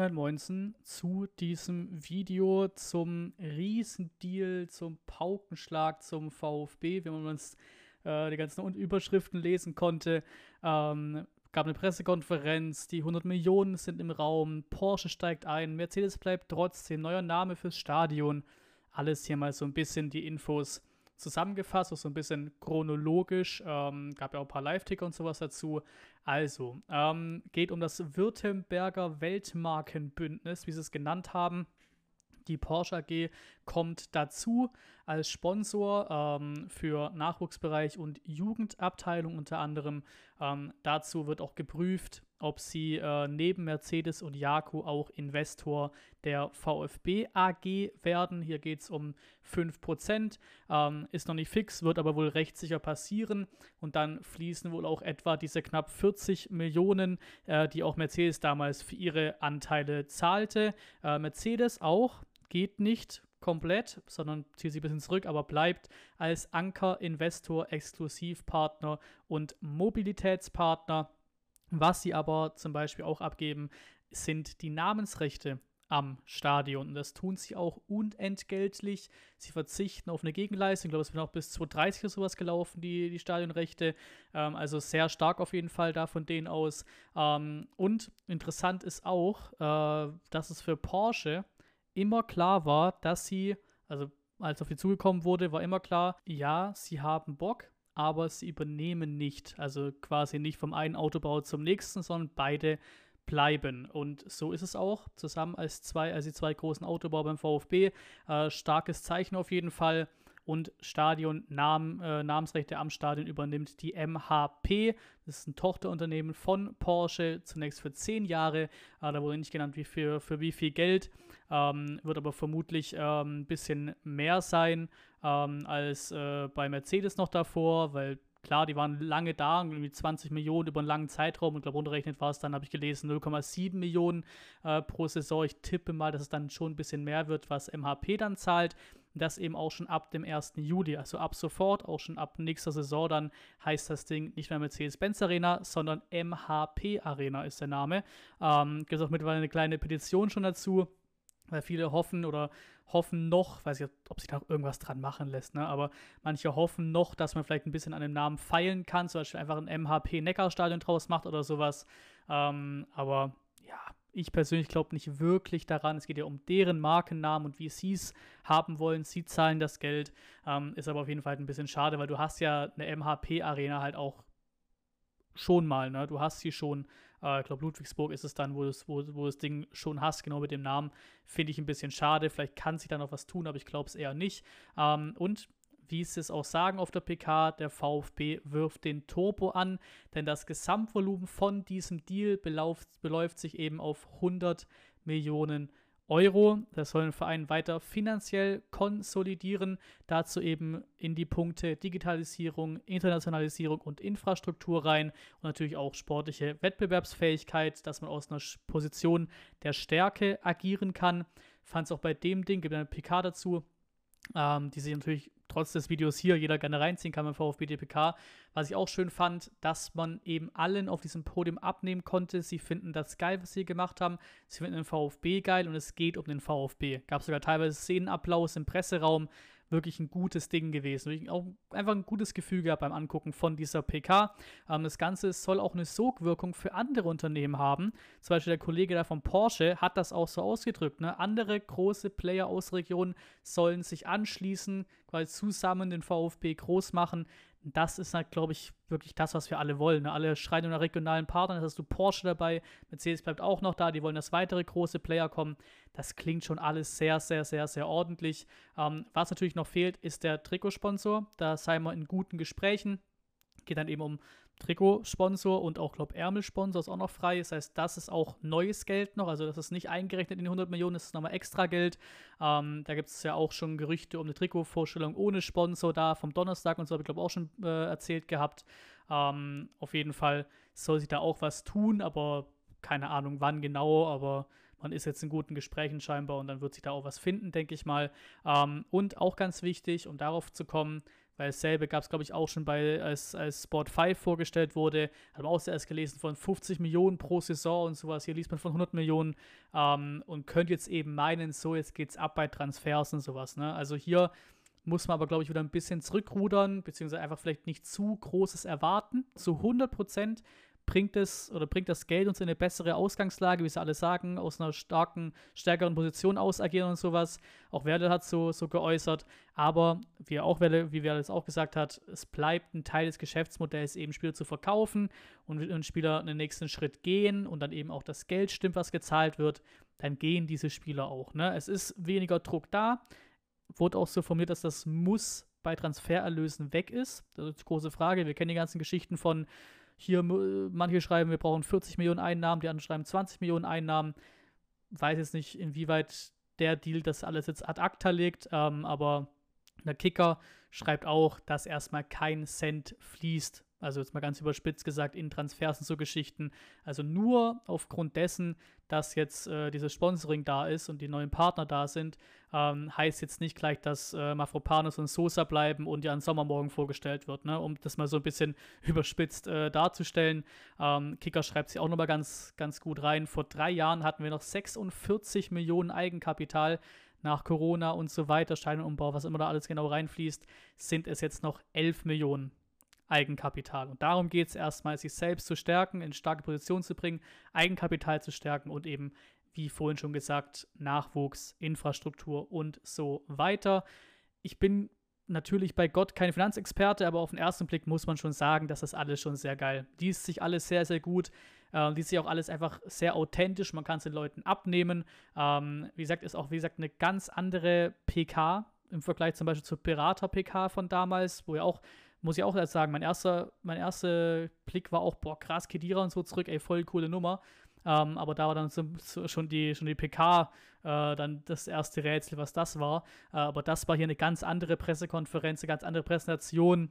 Moin halt Moinsen zu diesem Video zum Riesendeal, zum Paukenschlag zum VfB, wie man uns äh, die ganzen Überschriften lesen konnte. Ähm, gab eine Pressekonferenz, die 100 Millionen sind im Raum, Porsche steigt ein, Mercedes bleibt trotzdem, neuer Name fürs Stadion. Alles hier mal so ein bisschen die Infos zusammengefasst, auch so ein bisschen chronologisch. Ähm, gab ja auch ein paar Live-Ticker und sowas dazu. Also, ähm, geht um das Württemberger Weltmarkenbündnis, wie sie es genannt haben. Die Porsche AG kommt dazu als Sponsor ähm, für Nachwuchsbereich und Jugendabteilung unter anderem. Ähm, dazu wird auch geprüft, ob sie äh, neben Mercedes und Jaco auch Investor der VfB AG werden. Hier geht es um 5%. Ähm, ist noch nicht fix, wird aber wohl recht sicher passieren. Und dann fließen wohl auch etwa diese knapp 40 Millionen, äh, die auch Mercedes damals für ihre Anteile zahlte. Äh, Mercedes auch, geht nicht komplett, sondern zieht sich ein bisschen zurück, aber bleibt als Anker-Investor, Exklusivpartner und Mobilitätspartner was sie aber zum Beispiel auch abgeben, sind die Namensrechte am Stadion. Und das tun sie auch unentgeltlich. Sie verzichten auf eine Gegenleistung. Ich glaube, es wird auch bis 2030 oder sowas gelaufen, die, die Stadionrechte. Ähm, also sehr stark auf jeden Fall da von denen aus. Ähm, und interessant ist auch, äh, dass es für Porsche immer klar war, dass sie, also als auf die zugekommen wurde, war immer klar, ja, sie haben Bock, aber sie übernehmen nicht, also quasi nicht vom einen Autobau zum nächsten, sondern beide bleiben. Und so ist es auch, zusammen als zwei, also die zwei großen Autobauer beim VfB. Äh, starkes Zeichen auf jeden Fall und Stadion Namen, äh, Namensrechte am Stadion übernimmt die MHP. Das ist ein Tochterunternehmen von Porsche, zunächst für zehn Jahre. Äh, da wurde nicht genannt, wie für, für wie viel Geld, ähm, wird aber vermutlich ähm, ein bisschen mehr sein ähm, als äh, bei Mercedes noch davor, weil Klar, die waren lange da, irgendwie 20 Millionen über einen langen Zeitraum und glaube, runterrechnet war es dann, habe ich gelesen, 0,7 Millionen äh, pro Saison. Ich tippe mal, dass es dann schon ein bisschen mehr wird, was MHP dann zahlt. Das eben auch schon ab dem 1. Juli, also ab sofort, auch schon ab nächster Saison, dann heißt das Ding nicht mehr Mercedes-Benz Arena, sondern MHP Arena ist der Name. Ähm, Gibt es auch mittlerweile eine kleine Petition schon dazu weil viele hoffen oder hoffen noch, weiß ich, ob sich da irgendwas dran machen lässt, ne? aber manche hoffen noch, dass man vielleicht ein bisschen an dem Namen feilen kann, zum Beispiel einfach ein MHP-Neckarstadion draus macht oder sowas. Ähm, aber ja, ich persönlich glaube nicht wirklich daran. Es geht ja um deren Markennamen und wie sie es haben wollen. Sie zahlen das Geld. Ähm, ist aber auf jeden Fall ein bisschen schade, weil du hast ja eine MHP-Arena halt auch schon mal, ne? Du hast sie schon, äh, ich glaube, Ludwigsburg ist es dann, wo, das, wo, wo das Ding schon hast, genau mit dem Namen. Finde ich ein bisschen schade. Vielleicht kann sich da noch was tun, aber ich glaube es eher nicht. Ähm, und wie sie es auch sagen auf der PK, der VfB wirft den Turbo an, denn das Gesamtvolumen von diesem Deal beläuft, beläuft sich eben auf 100 Millionen Euro. Euro. Das soll den Verein weiter finanziell konsolidieren. Dazu eben in die Punkte Digitalisierung, Internationalisierung und Infrastruktur rein und natürlich auch sportliche Wettbewerbsfähigkeit, dass man aus einer Position der Stärke agieren kann. Fand es auch bei dem Ding, gibt eine PK dazu, ähm, die sich natürlich trotz des Videos hier jeder gerne reinziehen kann beim VfB DPK. Was ich auch schön fand, dass man eben allen auf diesem Podium abnehmen konnte. Sie finden das geil, was sie gemacht haben. Sie finden den VfB geil und es geht um den VfB. Gab sogar teilweise Szenenapplaus im Presseraum wirklich ein gutes Ding gewesen. Auch einfach ein gutes Gefühl gehabt beim Angucken von dieser PK. Ähm, das Ganze soll auch eine Sogwirkung für andere Unternehmen haben. Zum Beispiel der Kollege da von Porsche hat das auch so ausgedrückt. Ne? Andere große Player aus Regionen sollen sich anschließen, quasi zusammen den VfB groß machen das ist halt, glaube ich, wirklich das, was wir alle wollen. Ne? Alle schreien nach regionalen Partnern, jetzt hast du Porsche dabei, Mercedes bleibt auch noch da, die wollen, dass weitere große Player kommen. Das klingt schon alles sehr, sehr, sehr, sehr ordentlich. Ähm, was natürlich noch fehlt, ist der Trikotsponsor. Da sei wir in guten Gesprächen. Geht dann eben um Trikotsponsor und auch, glaube Ärmelsponsor ist auch noch frei. Das heißt, das ist auch neues Geld noch. Also, das ist nicht eingerechnet in die 100 Millionen, das ist nochmal extra Geld. Ähm, da gibt es ja auch schon Gerüchte um eine Trikotvorstellung ohne Sponsor da vom Donnerstag und so, habe ich glaube auch schon äh, erzählt gehabt. Ähm, auf jeden Fall soll sich da auch was tun, aber keine Ahnung wann genau, aber man ist jetzt in guten Gesprächen scheinbar und dann wird sich da auch was finden, denke ich mal. Ähm, und auch ganz wichtig, um darauf zu kommen, weil dasselbe gab es, glaube ich, auch schon bei, als, als Sport 5 vorgestellt wurde, hat man auch zuerst gelesen von 50 Millionen pro Saison und sowas. Hier liest man von 100 Millionen ähm, und könnte jetzt eben meinen, so, jetzt geht's ab bei Transfers und sowas. Ne? Also hier muss man aber, glaube ich, wieder ein bisschen zurückrudern, beziehungsweise einfach vielleicht nicht zu großes erwarten. Zu 100 Prozent bringt es oder bringt das Geld uns in eine bessere Ausgangslage, wie sie alle sagen, aus einer starken, stärkeren Position aus agieren und sowas. Auch Werder hat so, so geäußert. Aber wie auch Werder, wie Werder es auch gesagt hat, es bleibt ein Teil des Geschäftsmodells, eben Spieler zu verkaufen und wenn Spieler einen nächsten Schritt gehen und dann eben auch das Geld stimmt, was gezahlt wird, dann gehen diese Spieler auch. Ne? Es ist weniger Druck da. Wurde auch so formuliert, dass das Muss bei Transfererlösen weg ist. Das ist die große Frage. Wir kennen die ganzen Geschichten von hier, manche schreiben, wir brauchen 40 Millionen Einnahmen, die anderen schreiben 20 Millionen Einnahmen. Weiß jetzt nicht, inwieweit der Deal das alles jetzt ad acta legt, ähm, aber der Kicker schreibt auch, dass erstmal kein Cent fließt also jetzt mal ganz überspitzt gesagt, in Transfers und so Geschichten. Also nur aufgrund dessen, dass jetzt äh, dieses Sponsoring da ist und die neuen Partner da sind, ähm, heißt jetzt nicht gleich, dass äh, Mafropanos und Sosa bleiben und ja an Sommermorgen vorgestellt wird, ne? um das mal so ein bisschen überspitzt äh, darzustellen. Ähm, Kicker schreibt sie auch nochmal ganz, ganz gut rein. Vor drei Jahren hatten wir noch 46 Millionen Eigenkapital nach Corona und so weiter, Steinumbau, was immer da alles genau reinfließt, sind es jetzt noch 11 Millionen. Eigenkapital. Und darum geht es erstmal, sich selbst zu stärken, in starke Position zu bringen, Eigenkapital zu stärken und eben, wie vorhin schon gesagt, Nachwuchs, Infrastruktur und so weiter. Ich bin natürlich bei Gott kein Finanzexperte, aber auf den ersten Blick muss man schon sagen, dass das alles schon sehr geil. Liest sich alles sehr, sehr gut. Äh, liest sich auch alles einfach sehr authentisch. Man kann es den Leuten abnehmen. Ähm, wie gesagt, ist auch, wie gesagt, eine ganz andere PK im Vergleich zum Beispiel zur Berater-PK von damals, wo ja auch muss ich auch erst sagen, mein erster, mein erster Blick war auch, boah, krass, Kedira und so zurück, ey, voll coole Nummer. Ähm, aber da war dann so, so schon, die, schon die PK äh, dann das erste Rätsel, was das war. Äh, aber das war hier eine ganz andere Pressekonferenz, eine ganz andere Präsentation.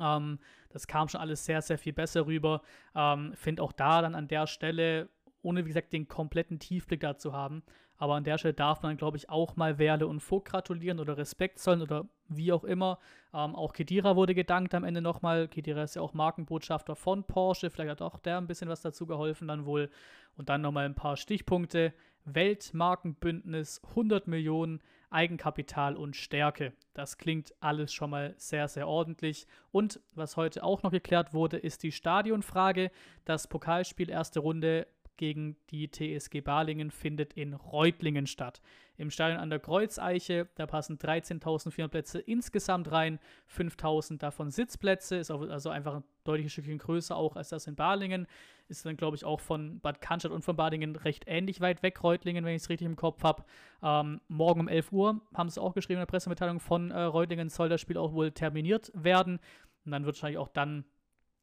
Ähm, das kam schon alles sehr, sehr viel besser rüber. Ähm, Finde auch da dann an der Stelle, ohne wie gesagt den kompletten Tiefblick dazu haben, aber an der Stelle darf man, glaube ich, auch mal Werle und Vogt gratulieren oder Respekt zollen oder wie auch immer. Ähm, auch Kedira wurde gedankt am Ende nochmal. Kedira ist ja auch Markenbotschafter von Porsche. Vielleicht hat auch der ein bisschen was dazu geholfen dann wohl. Und dann nochmal ein paar Stichpunkte. Weltmarkenbündnis, 100 Millionen, Eigenkapital und Stärke. Das klingt alles schon mal sehr, sehr ordentlich. Und was heute auch noch geklärt wurde, ist die Stadionfrage. Das Pokalspiel erste Runde gegen die TSG Balingen findet in Reutlingen statt. Im Stadion an der Kreuzeiche, da passen 13.400 Plätze insgesamt rein, 5.000 davon Sitzplätze, ist also einfach ein deutliches Stückchen größer auch als das in Balingen. Ist dann, glaube ich, auch von Bad Cannstatt und von Balingen recht ähnlich weit weg, Reutlingen, wenn ich es richtig im Kopf habe. Ähm, morgen um 11 Uhr haben sie auch geschrieben in der Pressemitteilung von äh, Reutlingen, soll das Spiel auch wohl terminiert werden. Und dann wird wahrscheinlich auch dann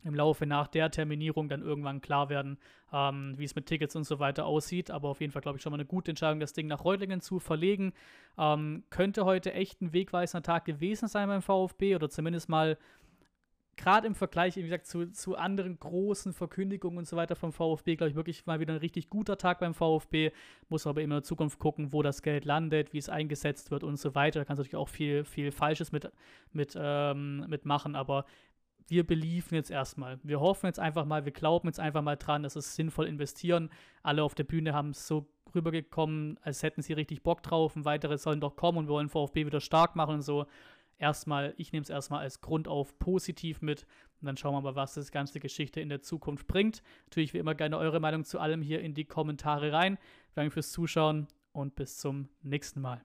im Laufe nach der Terminierung dann irgendwann klar werden, ähm, wie es mit Tickets und so weiter aussieht. Aber auf jeden Fall, glaube ich, schon mal eine gute Entscheidung, das Ding nach Reutlingen zu verlegen. Ähm, könnte heute echt ein wegweisender Tag gewesen sein beim VfB oder zumindest mal gerade im Vergleich, wie gesagt, zu, zu anderen großen Verkündigungen und so weiter vom VfB, glaube ich, wirklich mal wieder ein richtig guter Tag beim VfB. Muss aber immer in der Zukunft gucken, wo das Geld landet, wie es eingesetzt wird und so weiter. Da kannst du natürlich auch viel, viel Falsches mit, mit, ähm, mitmachen, aber wir beliefen jetzt erstmal. Wir hoffen jetzt einfach mal, wir glauben jetzt einfach mal dran, dass es sinnvoll investieren. Alle auf der Bühne haben es so rübergekommen, als hätten sie richtig Bock drauf und weitere sollen doch kommen und wir wollen VfB wieder stark machen und so. Erstmal, ich nehme es erstmal als Grund auf positiv mit und dann schauen wir mal, was das ganze Geschichte in der Zukunft bringt. Natürlich wie immer gerne eure Meinung zu allem hier in die Kommentare rein. Danke fürs Zuschauen und bis zum nächsten Mal.